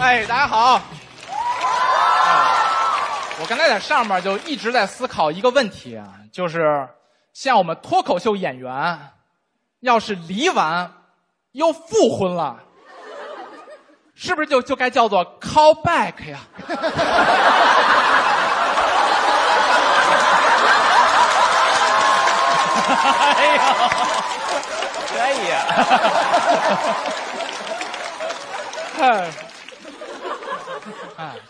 哎，大家好。我刚才在上面就一直在思考一个问题啊，就是像我们脱口秀演员，要是离完又复婚了，是不是就就该叫做 call back 呀？哎呀，可以呀、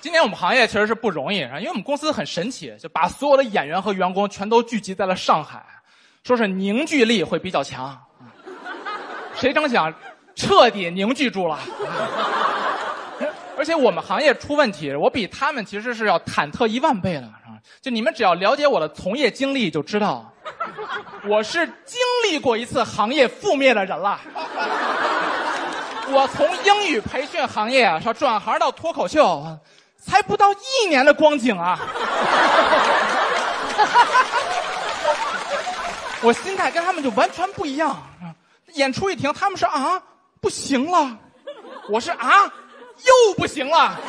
今年我们行业确实是不容易，因为我们公司很神奇，就把所有的演员和员工全都聚集在了上海，说是凝聚力会比较强。谁成想，彻底凝聚住了。而且我们行业出问题，我比他们其实是要忐忑一万倍的。就你们只要了解我的从业经历，就知道，我是经历过一次行业覆灭的人了。我从英语培训行业啊，说转行到脱口秀，才不到一年的光景啊。我心态跟他们就完全不一样。演出一停，他们是啊，不行了，我是啊，又不行了。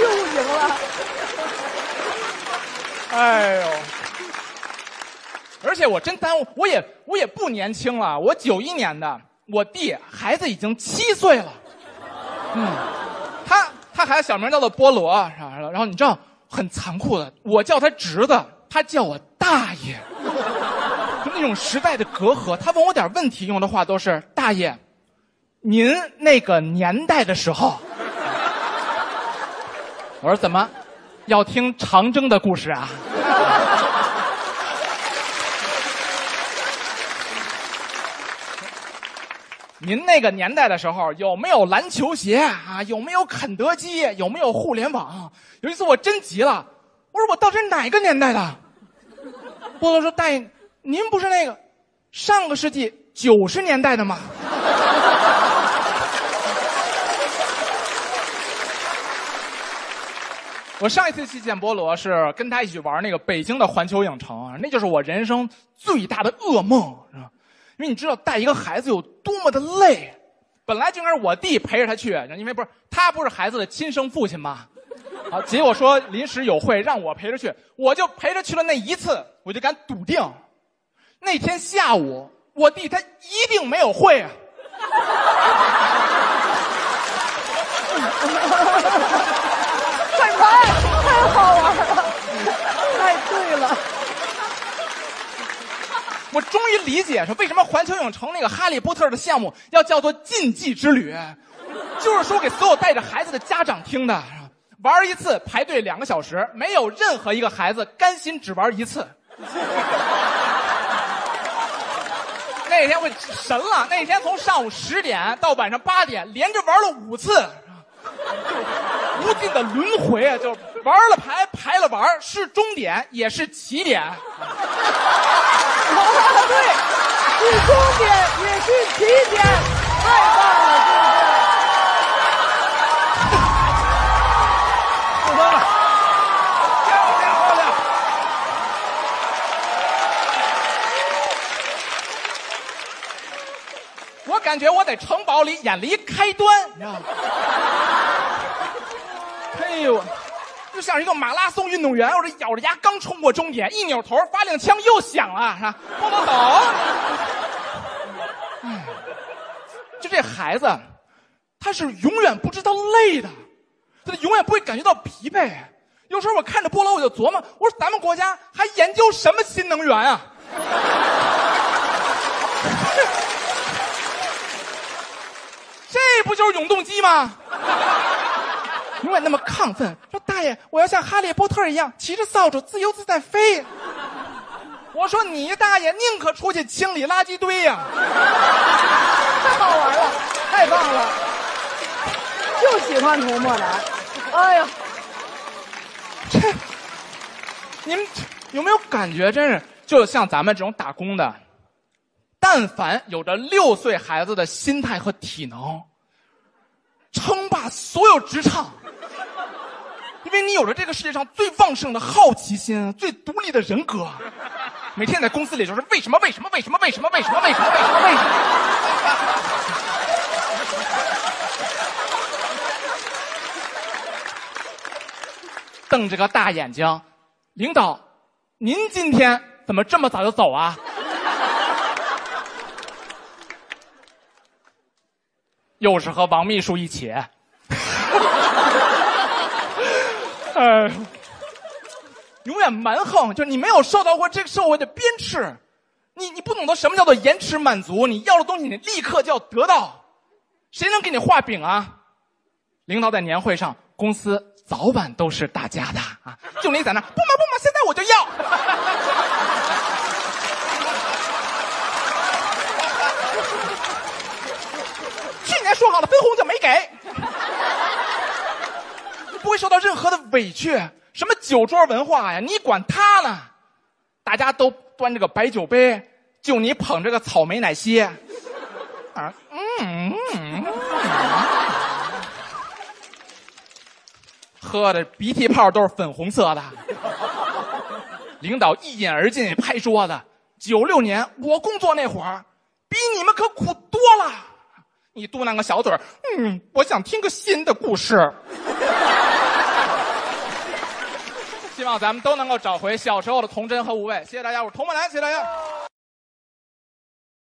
又不行了。哎呦！而且我真耽误，我也我也不年轻了，我九一年的，我弟孩子已经七岁了，嗯，他他孩子小名叫做菠萝，是吧？然后你知道很残酷的，我叫他侄子，他叫我大爷，就那种时代的隔阂。他问我点问题，用的话都是大爷，您那个年代的时候，我说怎么要听长征的故事啊？您那个年代的时候有没有篮球鞋啊？有没有肯德基？有没有互联网？有一次我真急了，我说我到底哪个年代的？菠萝说：“大爷，您不是那个上个世纪九十年代的吗？” 我上一次去见菠萝是跟他一起玩那个北京的环球影城，那就是我人生最大的噩梦，是吧？因为你知道带一个孩子有多么的累，本来就应该是我弟陪着他去，因为不是他不是孩子的亲生父亲吗？啊，结果说临时有会让我陪着去，我就陪着去了那一次，我就敢笃定，那天下午我弟他一定没有会啊。我终于理解说为什么环球影城那个哈利波特的项目要叫做禁忌之旅，就是说给所有带着孩子的家长听的。玩一次排队两个小时，没有任何一个孩子甘心只玩一次。那天我神了，那天从上午十点到晚上八点，连着玩了五次，无尽的轮回啊！就玩了排，排了玩，是终点也是起点。对，是终点也是起点，太棒了，是不分了，漂亮漂亮！我感觉我在城堡里演了一开端，你知道吗？哎呦，就像一个马拉松运动员，我这咬着牙刚冲过终点，一扭头发令枪又响了，是吧？不能走。就这孩子，他是永远不知道累的，他永远不会感觉到疲惫。有时候我看着菠萝，我就琢磨，我说咱们国家还研究什么新能源啊？这不就是永动机吗？永远那么亢奋，说大爷，我要像哈利波特一样骑着扫帚自由自在飞。我说你大爷，宁可出去清理垃圾堆呀、太 好玩了，太棒了，就喜欢涂抹男。哎呀，这，你们有没有感觉，真是就像咱们这种打工的，但凡有着六岁孩子的心态和体能，称霸所有职场。因为你有着这个世界上最旺盛的好奇心、最独立的人格，每天在公司里就是为什么为什么为什么为什么为什么为什么为什么为什么。瞪着个大眼睛，领导，您今天怎么这么早就走啊？又是和王秘书一起。哎，永远蛮横，就是你没有受到过这个社会的鞭笞，你你不懂得什么叫做延迟满足，你要的东西你立刻就要得到，谁能给你画饼啊？领导在年会上，公司早晚都是大家的啊，就你在那，不嘛不嘛，现在我就要。去年说好的分红就没给。不会受委屈。什么酒桌文化呀？你管他呢？大家都端着个白酒杯，就你捧着个草莓奶昔。啊，嗯喝的鼻涕泡都是粉红色的。领导一饮而尽，拍桌子。九六年我工作那会儿，比你们可苦多了。你嘟囔个小嘴儿，嗯，我想听个新的故事。希望咱们都能够找回小时候的童真和无畏。谢谢大家，我是童梦兰，谢谢大家。